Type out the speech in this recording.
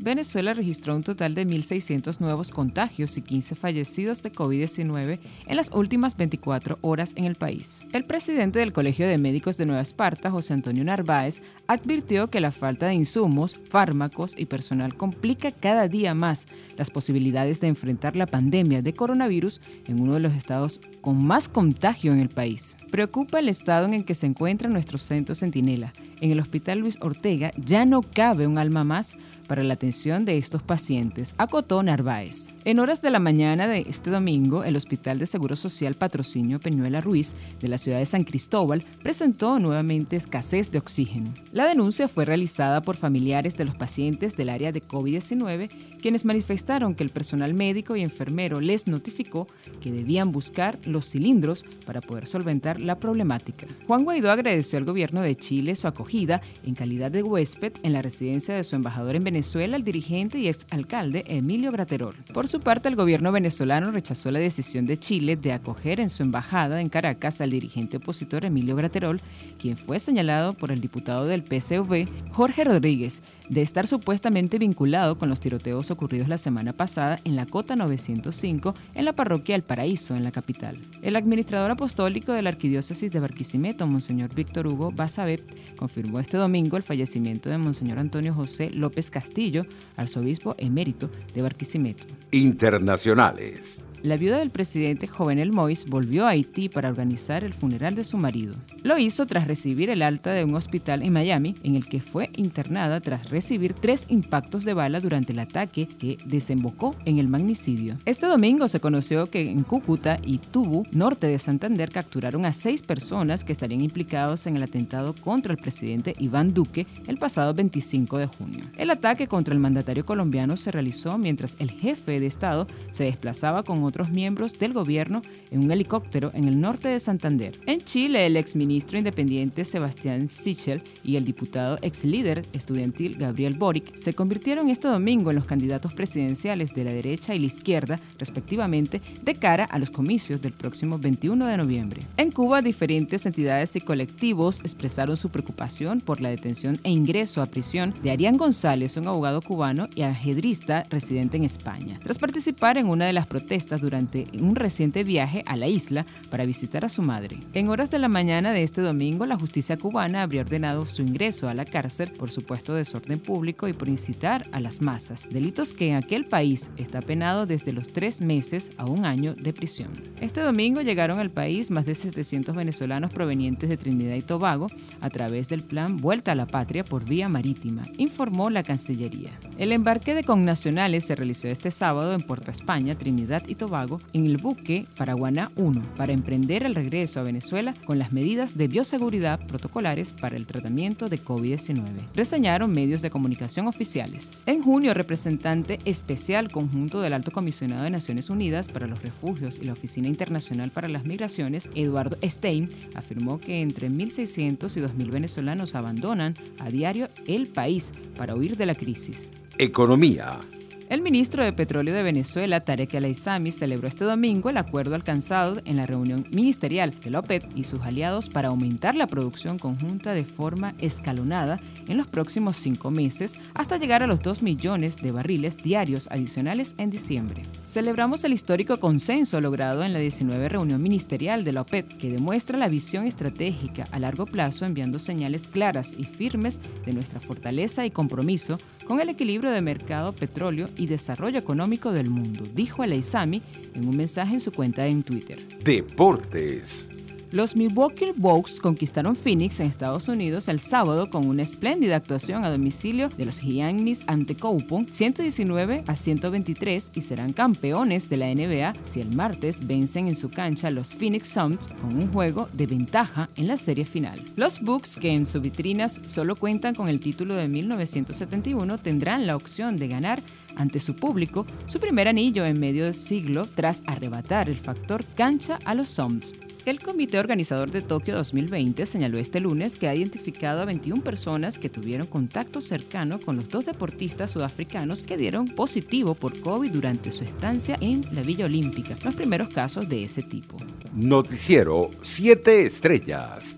Venezuela registró un total de 1.600 nuevos contagios y 15 fallecidos de COVID-19 en las últimas 24 horas en el país. El presidente del Colegio de Médicos de Nueva Esparta, José Antonio Narváez, advirtió que la falta de insumos, fármacos y personal complica cada día más las posibilidades de enfrentar la pandemia de coronavirus en uno de los estados con más contagio en el país. Preocupa el estado en el que se encuentra nuestro centro Centinela. En el Hospital Luis Ortega ya no cabe un alma más para la atención de estos pacientes, acotó Narváez. En horas de la mañana de este domingo, el Hospital de Seguro Social Patrocinio Peñuela Ruiz de la ciudad de San Cristóbal presentó nuevamente escasez de oxígeno. La denuncia fue realizada por familiares de los pacientes del área de COVID-19, quienes manifestaron que el personal médico y enfermero les notificó que debían buscar los cilindros para poder solventar la problemática. Juan Guaidó agradeció al gobierno de Chile su acogida en calidad de huésped en la residencia de su embajador en Venezuela Venezuela el dirigente y exalcalde Emilio Graterol. Por su parte, el gobierno venezolano rechazó la decisión de Chile de acoger en su embajada en Caracas al dirigente opositor Emilio Graterol, quien fue señalado por el diputado del PCV, Jorge Rodríguez, de estar supuestamente vinculado con los tiroteos ocurridos la semana pasada en la Cota 905 en la parroquia El Paraíso, en la capital. El administrador apostólico de la Arquidiócesis de Barquisimeto, Monseñor Víctor Hugo Basabet, confirmó este domingo el fallecimiento de Monseñor Antonio José López Castillo Castillo, arzobispo emérito de Barquisimeto. Internacionales. La viuda del presidente Jovenel Mois volvió a Haití para organizar el funeral de su marido. Lo hizo tras recibir el alta de un hospital en Miami, en el que fue internada tras recibir tres impactos de bala durante el ataque que desembocó en el magnicidio. Este domingo se conoció que en Cúcuta y Tubu, norte de Santander, capturaron a seis personas que estarían implicados en el atentado contra el presidente Iván Duque el pasado 25 de junio. El ataque contra el mandatario colombiano se realizó mientras el jefe de Estado se desplazaba con otros miembros del gobierno en un helicóptero en el norte de Santander. En Chile, el exministro independiente Sebastián Sichel y el diputado ex líder estudiantil Gabriel Boric se convirtieron este domingo en los candidatos presidenciales de la derecha y la izquierda, respectivamente, de cara a los comicios del próximo 21 de noviembre. En Cuba, diferentes entidades y colectivos expresaron su preocupación por la detención e ingreso a prisión de Arián González, un abogado cubano y ajedrista residente en España, tras participar en una de las protestas durante un reciente viaje a la isla para visitar a su madre. En horas de la mañana de este domingo, la justicia cubana habría ordenado su ingreso a la cárcel por supuesto desorden público y por incitar a las masas, delitos que en aquel país está penado desde los tres meses a un año de prisión. Este domingo llegaron al país más de 700 venezolanos provenientes de Trinidad y Tobago a través del plan Vuelta a la Patria por vía marítima, informó la Cancillería. El embarque de connacionales se realizó este sábado en Puerto España, Trinidad y Tobago en el buque Paraguaná 1 para emprender el regreso a Venezuela con las medidas de bioseguridad protocolares para el tratamiento de COVID-19. Reseñaron medios de comunicación oficiales. En junio, representante especial conjunto del Alto Comisionado de Naciones Unidas para los Refugios y la Oficina Internacional para las Migraciones, Eduardo Stein, afirmó que entre 1.600 y 2.000 venezolanos abandonan a diario el país para huir de la crisis. Economía. El ministro de Petróleo de Venezuela, Tarek El Aizami, celebró este domingo el acuerdo alcanzado en la reunión ministerial de la y sus aliados para aumentar la producción conjunta de forma escalonada en los próximos cinco meses hasta llegar a los 2 millones de barriles diarios adicionales en diciembre. Celebramos el histórico consenso logrado en la 19 reunión ministerial de la que demuestra la visión estratégica a largo plazo enviando señales claras y firmes de nuestra fortaleza y compromiso con el equilibrio de mercado petróleo y desarrollo económico del mundo, dijo el en un mensaje en su cuenta en Twitter. Deportes. Los Milwaukee Bucks conquistaron Phoenix en Estados Unidos el sábado con una espléndida actuación a domicilio de los Giannis ante Coupon 119 a 123 y serán campeones de la NBA si el martes vencen en su cancha los Phoenix Suns con un juego de ventaja en la serie final. Los Bucks, que en sus vitrinas solo cuentan con el título de 1971, tendrán la opción de ganar ante su público su primer anillo en medio siglo tras arrebatar el factor cancha a los Suns. El comité organizador de Tokio 2020 señaló este lunes que ha identificado a 21 personas que tuvieron contacto cercano con los dos deportistas sudafricanos que dieron positivo por COVID durante su estancia en la Villa Olímpica, los primeros casos de ese tipo. Noticiero 7 Estrellas.